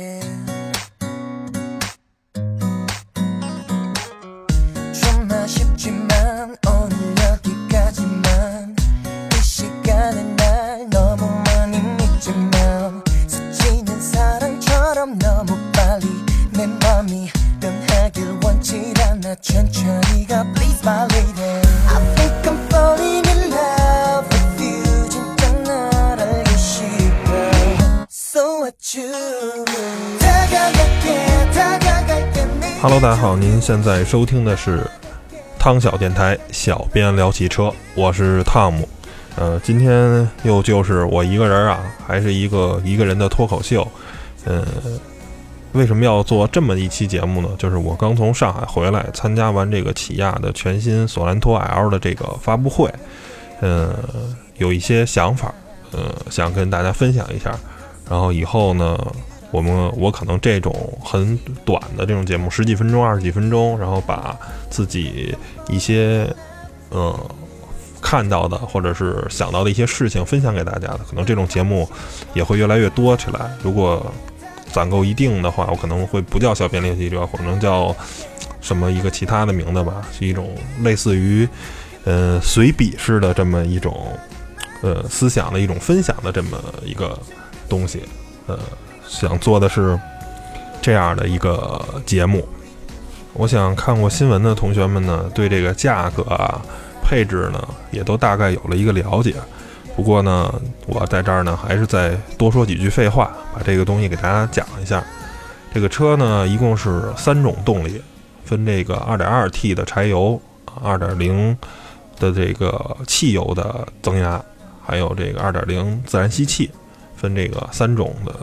again. 现在收听的是汤小电台，小编聊汽车，我是汤姆。呃，今天又就是我一个人啊，还是一个一个人的脱口秀。呃，为什么要做这么一期节目呢？就是我刚从上海回来，参加完这个起亚的全新索兰托 L 的这个发布会，呃，有一些想法，呃，想跟大家分享一下。然后以后呢，我们我可能这种很短的这种节目，十几分钟、二十几分钟，然后把自己一些呃看到的或者是想到的一些事情分享给大家的，可能这种节目也会越来越多起来。如果攒够一定的话，我可能会不叫小编练习者，可能叫什么一个其他的名字吧，是一种类似于呃随笔式的这么一种呃思想的一种分享的这么一个东西，呃，想做的是这样的一个节目。我想看过新闻的同学们呢，对这个价格啊、配置呢，也都大概有了一个了解。不过呢，我在这儿呢，还是再多说几句废话，把这个东西给大家讲一下。这个车呢，一共是三种动力，分这个 2.2T 的柴油、2.0的这个汽油的增压，还有这个2.0自然吸气，分这个三种的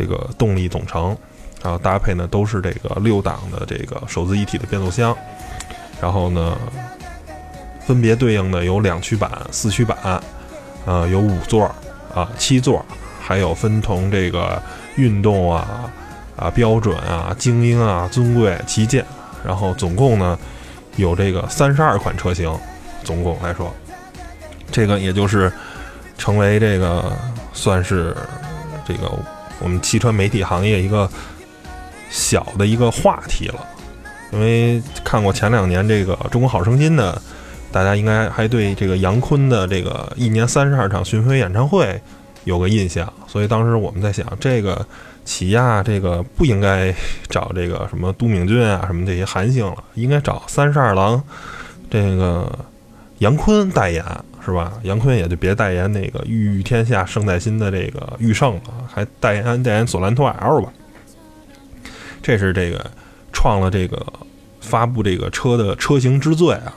这个动力总成。然后搭配呢都是这个六档的这个手自一体的变速箱，然后呢分别对应的有两驱版、四驱版，呃有五座啊、七座，还有分同这个运动啊、啊标准啊、精英啊、尊贵、旗舰，然后总共呢有这个三十二款车型，总共来说，这个也就是成为这个算是这个我们汽车媒体行业一个。小的一个话题了，因为看过前两年这个《中国好声音》的，大家应该还对这个杨坤的这个一年三十二场巡回演唱会有个印象，所以当时我们在想，这个起亚这个不应该找这个什么都敏俊啊什么这些韩星了，应该找三十二郎这个杨坤代言是吧？杨坤也就别代言那个御天下圣代新的这个驭胜了，还代言代言索兰托 L 吧。这是这个创了这个发布这个车的车型之最啊！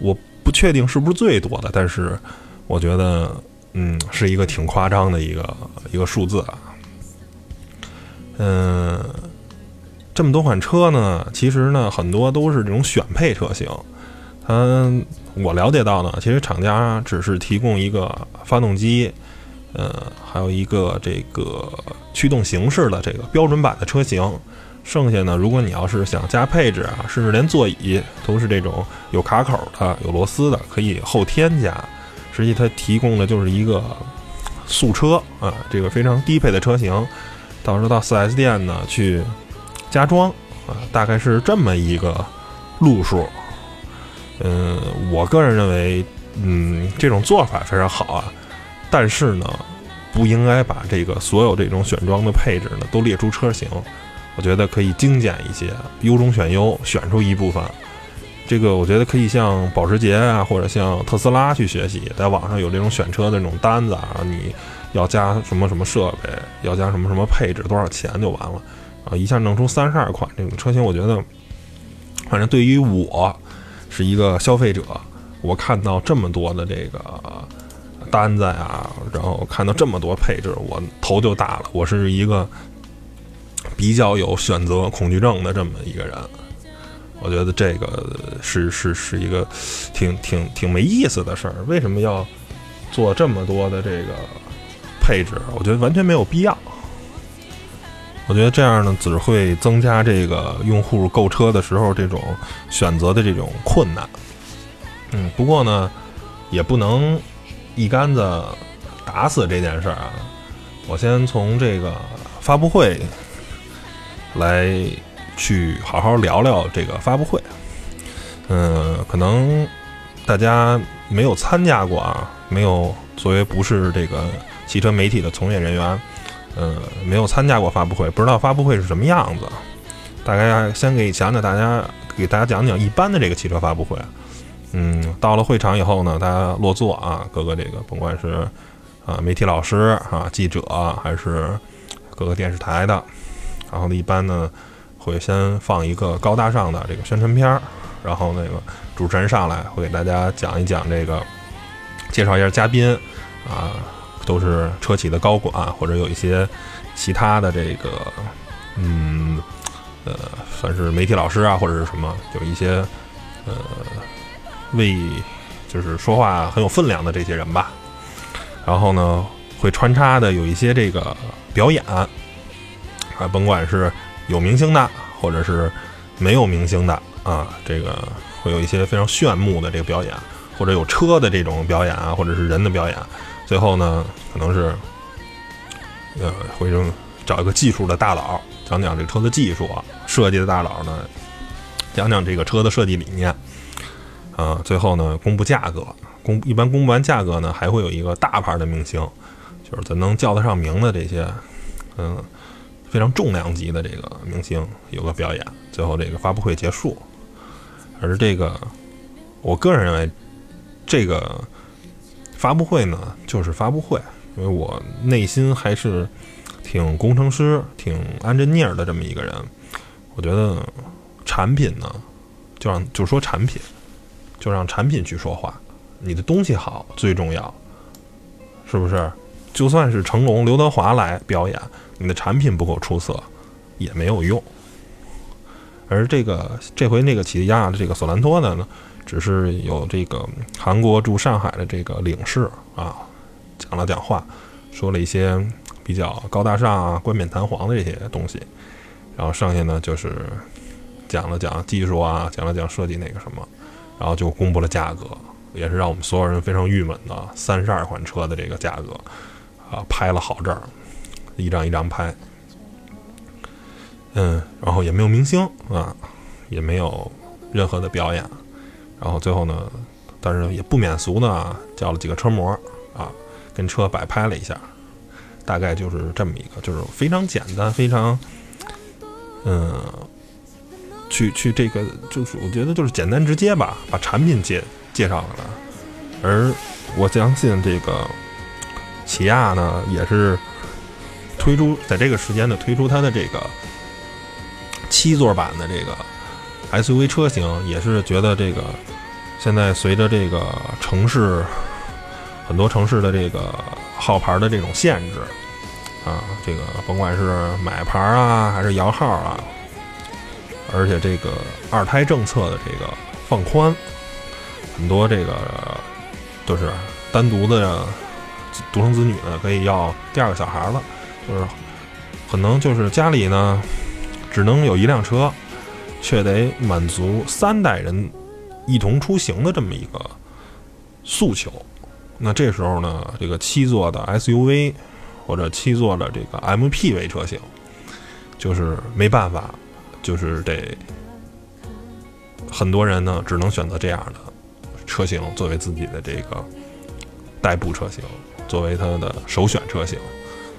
我不确定是不是最多的，但是我觉得嗯是一个挺夸张的一个一个数字啊。嗯，这么多款车呢，其实呢很多都是这种选配车型。它我了解到呢，其实厂家只是提供一个发动机，呃，还有一个这个驱动形式的这个标准版的车型。剩下呢，如果你要是想加配置啊，甚至连座椅都是这种有卡口的、有螺丝的，可以后添加。实际它提供的就是一个素车啊，这个非常低配的车型，到时候到 4S 店呢去加装啊，大概是这么一个路数。嗯，我个人认为，嗯，这种做法非常好啊，但是呢，不应该把这个所有这种选装的配置呢都列出车型。我觉得可以精简一些，优中选优，选出一部分。这个我觉得可以向保时捷啊，或者像特斯拉去学习，在网上有这种选车的那种单子啊，你要加什么什么设备，要加什么什么配置，多少钱就完了啊！一下弄出三十二款这种车型，我觉得，反正对于我是一个消费者，我看到这么多的这个单子呀，然后看到这么多配置，我头就大了。我是一个。比较有选择恐惧症的这么一个人，我觉得这个是是是一个挺挺挺没意思的事儿。为什么要做这么多的这个配置？我觉得完全没有必要。我觉得这样呢，只会增加这个用户购车的时候这种选择的这种困难。嗯，不过呢，也不能一竿子打死这件事儿啊。我先从这个发布会来去好好聊聊这个发布会。嗯，可能大家没有参加过啊，没有作为不是这个汽车媒体的从业人员，呃，没有参加过发布会，不知道发布会是什么样子。大概先给讲讲大家，给大家讲讲一般的这个汽车发布会。嗯，到了会场以后呢，大家落座啊，各个这个甭管是啊媒体老师啊、记者还是各个电视台的，然后呢，一般呢会先放一个高大上的这个宣传片儿，然后那个主持人上来会给大家讲一讲这个，介绍一下嘉宾啊，都是车企的高管或者有一些其他的这个嗯呃算是媒体老师啊或者是什么，有一些呃。为就是说话很有分量的这些人吧，然后呢，会穿插的有一些这个表演，啊，甭管是有明星的，或者是没有明星的啊，这个会有一些非常炫目的这个表演，或者有车的这种表演啊，或者是人的表演，最后呢，可能是呃，会找一个技术的大佬讲讲这个车的技术啊，设计的大佬呢讲讲这个车的设计理念。啊，最后呢，公布价格，公一般公布完价格呢，还会有一个大牌的明星，就是咱能叫得上名的这些，嗯，非常重量级的这个明星有个表演，最后这个发布会结束。而这个，我个人认为，这个发布会呢，就是发布会，因为我内心还是挺工程师、挺安贞尼尔的这么一个人，我觉得产品呢，就让就说产品。就让产品去说话，你的东西好最重要，是不是？就算是成龙、刘德华来表演，你的产品不够出色，也没有用。而这个这回那个起亚的这个索兰托的呢，只是有这个韩国驻上海的这个领事啊，讲了讲话，说了一些比较高大上啊、冠冕堂皇的这些东西，然后剩下呢就是讲了讲技术啊，讲了讲设计那个什么。然后就公布了价格，也是让我们所有人非常郁闷的三十二款车的这个价格，啊，拍了好证，一张一张拍，嗯，然后也没有明星啊，也没有任何的表演，然后最后呢，但是也不免俗呢叫了几个车模啊，跟车摆拍了一下，大概就是这么一个，就是非常简单，非常，嗯。去去这个就是我觉得就是简单直接吧，把产品介介绍了。而我相信这个起亚呢，也是推出在这个时间呢推出它的这个七座版的这个 SUV 车型，也是觉得这个现在随着这个城市很多城市的这个号牌的这种限制啊，这个甭管是买牌啊还是摇号啊。而且这个二胎政策的这个放宽，很多这个就是单独的独生子女呢，可以要第二个小孩了，就是可能就是家里呢只能有一辆车，却得满足三代人一同出行的这么一个诉求。那这时候呢，这个七座的 SUV 或者七座的这个 MPV 车型，就是没办法。就是得很多人呢，只能选择这样的车型作为自己的这个代步车型，作为它的首选车型。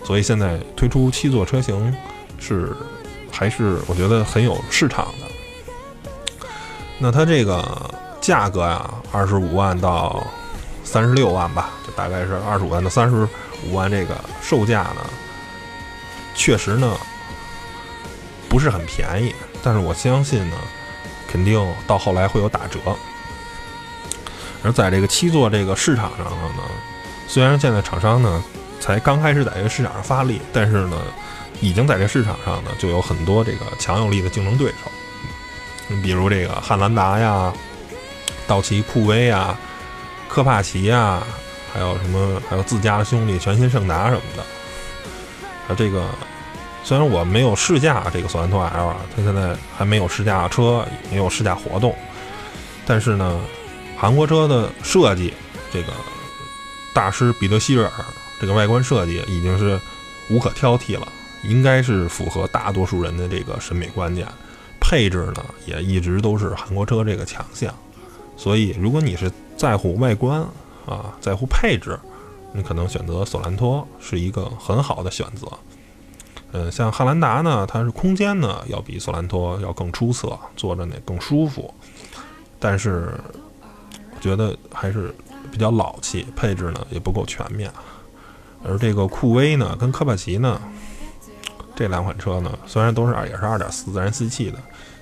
所以现在推出七座车型是还是我觉得很有市场的。那它这个价格呀，二十五万到三十六万吧，就大概是二十五万到三十五万这个售价呢，确实呢。不是很便宜，但是我相信呢，肯定到后来会有打折。而在这个七座这个市场上呢，虽然现在厂商呢才刚开始在这个市场上发力，但是呢，已经在这市场上呢就有很多这个强有力的竞争对手。你比如这个汉兰达呀、道奇酷威呀、科帕奇呀，还有什么还有自家的兄弟全新胜达什么的，啊，这个。虽然我没有试驾这个索兰托 L 啊，它现在还没有试驾车，没有试驾活动。但是呢，韩国车的设计，这个大师彼得希尔这个外观设计已经是无可挑剔了，应该是符合大多数人的这个审美观念。配置呢，也一直都是韩国车这个强项。所以，如果你是在乎外观啊，在乎配置，你可能选择索兰托是一个很好的选择。嗯，像汉兰达呢，它是空间呢要比索兰托要更出色，坐着呢更舒服，但是我觉得还是比较老气，配置呢也不够全面。而这个酷威呢，跟科帕奇呢，这两款车呢，虽然都是二也是二点四自然吸气的，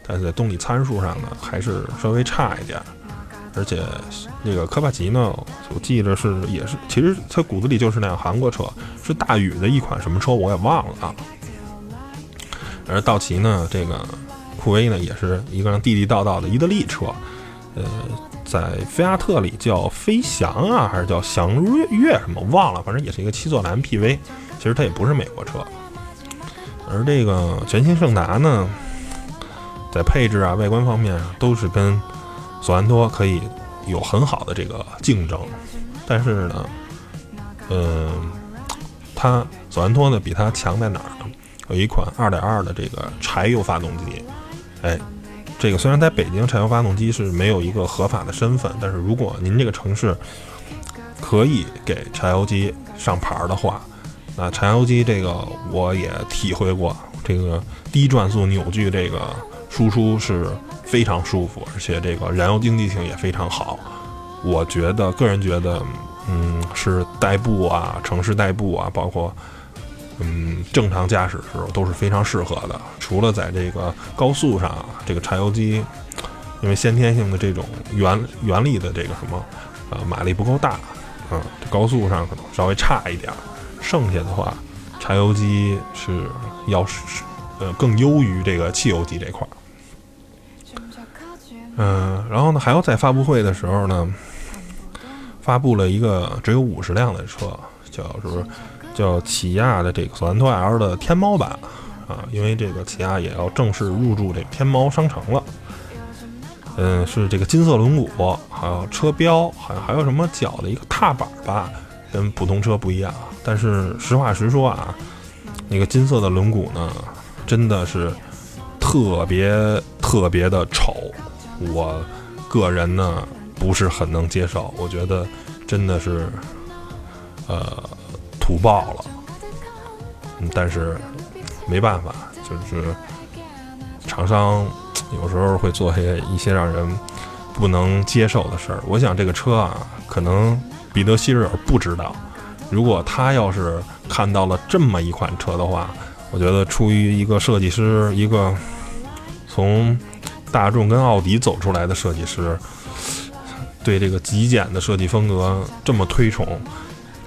但是在动力参数上呢，还是稍微差一点。而且那个科帕奇呢，我记着是也是，其实它骨子里就是辆韩国车，是大宇的一款什么车我也忘了啊。而道奇呢，这个酷威呢，也是一个地地道道的意大利车，呃，在菲亚特里叫飞翔啊，还是叫翔跃跃什么，忘了，反正也是一个七座的 MPV，其实它也不是美国车。而这个全新胜达呢，在配置啊、外观方面啊，都是跟索兰托可以有很好的这个竞争，但是呢，嗯，它索兰托呢比它强在哪儿呢？有一款2.2的这个柴油发动机，哎，这个虽然在北京柴油发动机是没有一个合法的身份，但是如果您这个城市可以给柴油机上牌的话，那柴油机这个我也体会过，这个低转速扭矩这个输出是非常舒服，而且这个燃油经济性也非常好。我觉得个人觉得，嗯，是代步啊，城市代步啊，包括。嗯，正常驾驶时候都是非常适合的。除了在这个高速上，这个柴油机因为先天性的这种原原理的这个什么，呃，马力不够大，嗯，高速上可能稍微差一点儿。剩下的话，柴油机是要是呃更优于这个汽油机这块儿。嗯，然后呢，还有在发布会的时候呢，发布了一个只有五十辆的车，叫是？叫起亚的这个索兰托 L 的天猫版啊，因为这个起亚也要正式入驻这个天猫商城了。嗯，是这个金色轮毂，还有车标，好像还有什么脚的一个踏板吧，跟普通车不一样。但是实话实说啊，那个金色的轮毂呢，真的是特别特别的丑，我个人呢不是很能接受。我觉得真的是，呃。土爆了，但是没办法，就是厂商有时候会做些一些让人不能接受的事儿。我想这个车啊，可能彼得希瑞尔不知道。如果他要是看到了这么一款车的话，我觉得出于一个设计师，一个从大众跟奥迪走出来的设计师，对这个极简的设计风格这么推崇。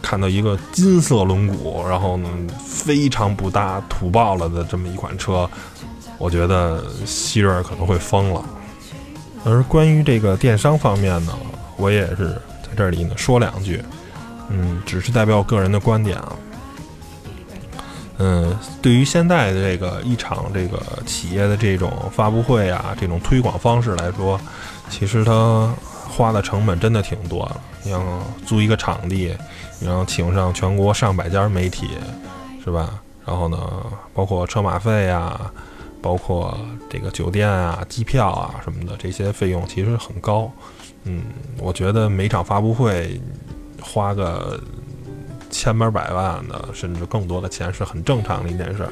看到一个金色轮毂，然后呢非常不搭、土爆了的这么一款车，我觉得希瑞可能会疯了。而关于这个电商方面呢，我也是在这里呢说两句，嗯，只是代表我个人的观点啊。嗯，对于现在的这个一场这个企业的这种发布会啊，这种推广方式来说，其实它花的成本真的挺多的。你要租一个场地。然后请上全国上百家媒体，是吧？然后呢，包括车马费啊，包括这个酒店啊、机票啊什么的，这些费用其实很高。嗯，我觉得每场发布会花个千八百万的，甚至更多的钱是很正常的一件事。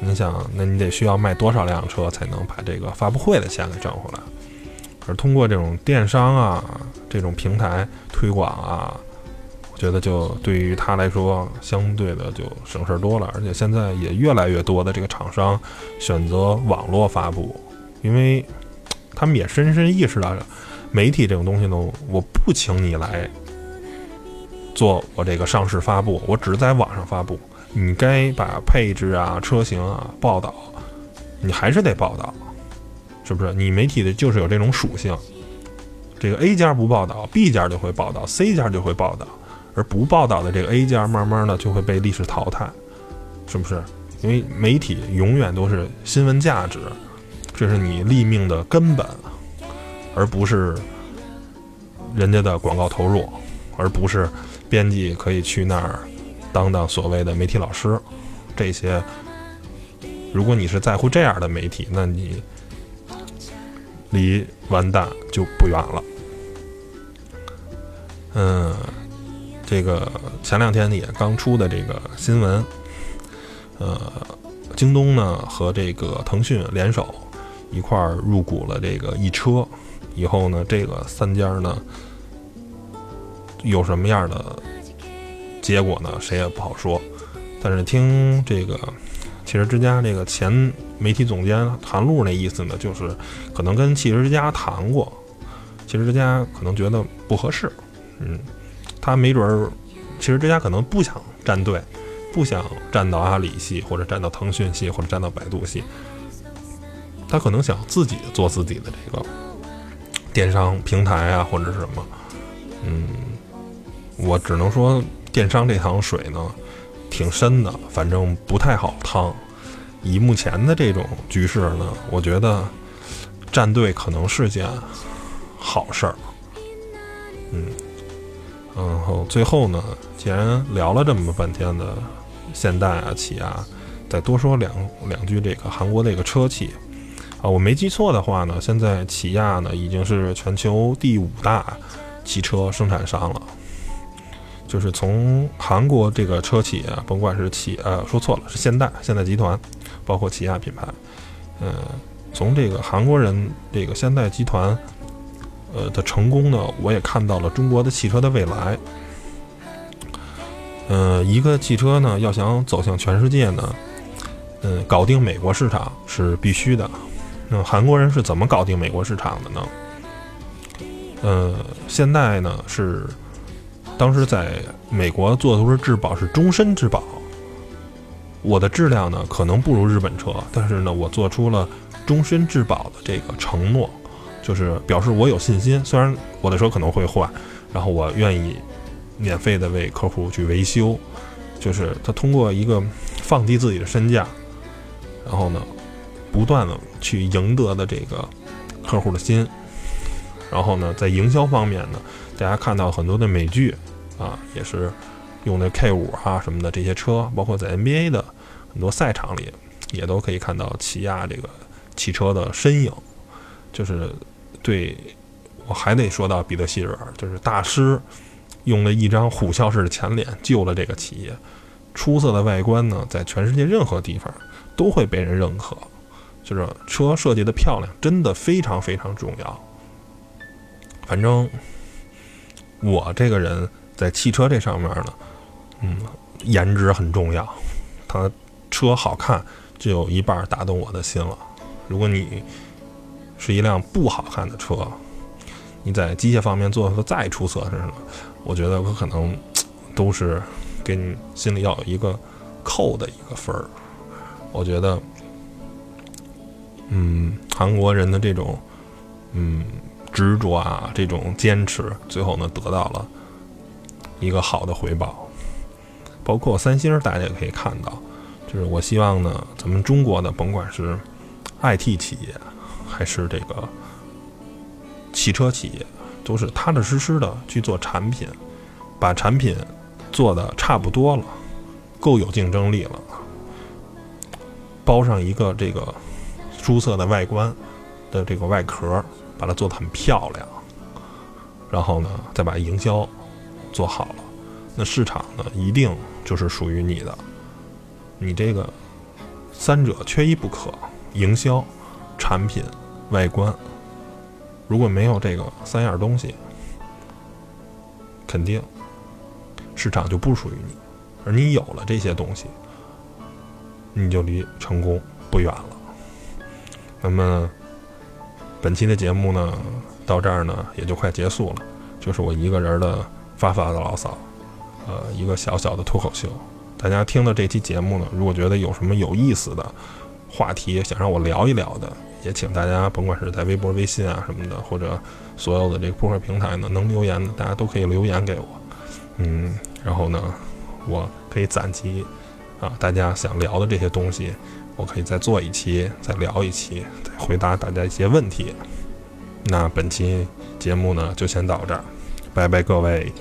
你想，那你得需要卖多少辆车才能把这个发布会的钱给挣回来？而通过这种电商啊，这种平台推广啊。我觉得就对于他来说，相对的就省事儿多了，而且现在也越来越多的这个厂商选择网络发布，因为 他们也深深意识到，媒体这种东西呢，我不请你来做我这个上市发布，我只是在网上发布，你该把配置啊、车型啊报道，你还是得报道，是不是？你媒体的就是有这种属性，这个 A 家不报道，B 家就会报道，C 家就会报道。而不报道的这个 A 家，慢慢的就会被历史淘汰，是不是？因为媒体永远都是新闻价值，这是你立命的根本，而不是人家的广告投入，而不是编辑可以去那儿当当所谓的媒体老师，这些如果你是在乎这样的媒体，那你离完蛋就不远了。嗯，这个前两天也刚出的这个新闻，呃，京东呢和这个腾讯联手一块儿入股了这个易车，以后呢，这个三家呢有什么样的结果呢？谁也不好说。但是听这个汽车之家这个前媒体总监韩露那意思呢，就是可能跟汽车之家谈过，汽车之家可能觉得不合适。嗯，他没准儿，汽车之家可能不想站队，不想站到阿里系，或者站到腾讯系，或者站到百度系。他可能想自己做自己的这个电商平台啊，或者是什么。嗯，我只能说电商这趟水呢，挺深的，反正不太好趟。以目前的这种局势呢，我觉得站队可能是件好事儿。嗯。然后最后呢，既然聊了这么半天的现代啊、起亚，再多说两两句这个韩国这个车企啊，我没记错的话呢，现在起亚呢已经是全球第五大汽车生产商了。就是从韩国这个车企啊，甭管是起呃说错了是现代现代集团，包括起亚品牌，嗯，从这个韩国人这个现代集团。呃的成功呢，我也看到了中国的汽车的未来。嗯，一个汽车呢，要想走向全世界呢，嗯，搞定美国市场是必须的。那韩国人是怎么搞定美国市场的呢？呃，现代呢是当时在美国做的都是质保，是终身质保。我的质量呢可能不如日本车，但是呢，我做出了终身质保的这个承诺。就是表示我有信心，虽然我的车可能会坏，然后我愿意免费的为客户去维修。就是他通过一个放低自己的身价，然后呢，不断的去赢得的这个客户的心。然后呢，在营销方面呢，大家看到很多的美剧啊，也是用的 K 五啊什么的这些车，包括在 NBA 的很多赛场里，也都可以看到起亚这个汽车的身影，就是。对，我还得说到彼得希尔，就是大师用了一张虎啸式的前脸救了这个企业。出色的外观呢，在全世界任何地方都会被人认可。就是车设计的漂亮，真的非常非常重要。反正我这个人在汽车这上面呢，嗯，颜值很重要。它车好看，就有一半打动我的心了。如果你是一辆不好看的车，你在机械方面做的再出色，是什么？我觉得我可能都是给你心里要有一个扣的一个分儿。我觉得，嗯，韩国人的这种嗯执着啊，这种坚持，最后呢得到了一个好的回报。包括三星，大家也可以看到，就是我希望呢，咱们中国的甭管是 IT 企业。还是这个汽车企业，都是踏踏实实的去做产品，把产品做的差不多了，够有竞争力了，包上一个这个出色的外观的这个外壳，把它做的很漂亮，然后呢，再把营销做好了，那市场呢，一定就是属于你的。你这个三者缺一不可，营销、产品。外观，如果没有这个三样东西，肯定市场就不属于你。而你有了这些东西，你就离成功不远了。那么，本期的节目呢，到这儿呢也就快结束了，就是我一个人的发发的牢骚，呃，一个小小的脱口秀。大家听的这期节目呢，如果觉得有什么有意思的话题，想让我聊一聊的。也请大家，甭管是在微博、微信啊什么的，或者所有的这个播客平台呢，能留言的，大家都可以留言给我。嗯，然后呢，我可以攒集啊，大家想聊的这些东西，我可以再做一期，再聊一期，再回答大家一些问题。那本期节目呢，就先到这儿，拜拜各位。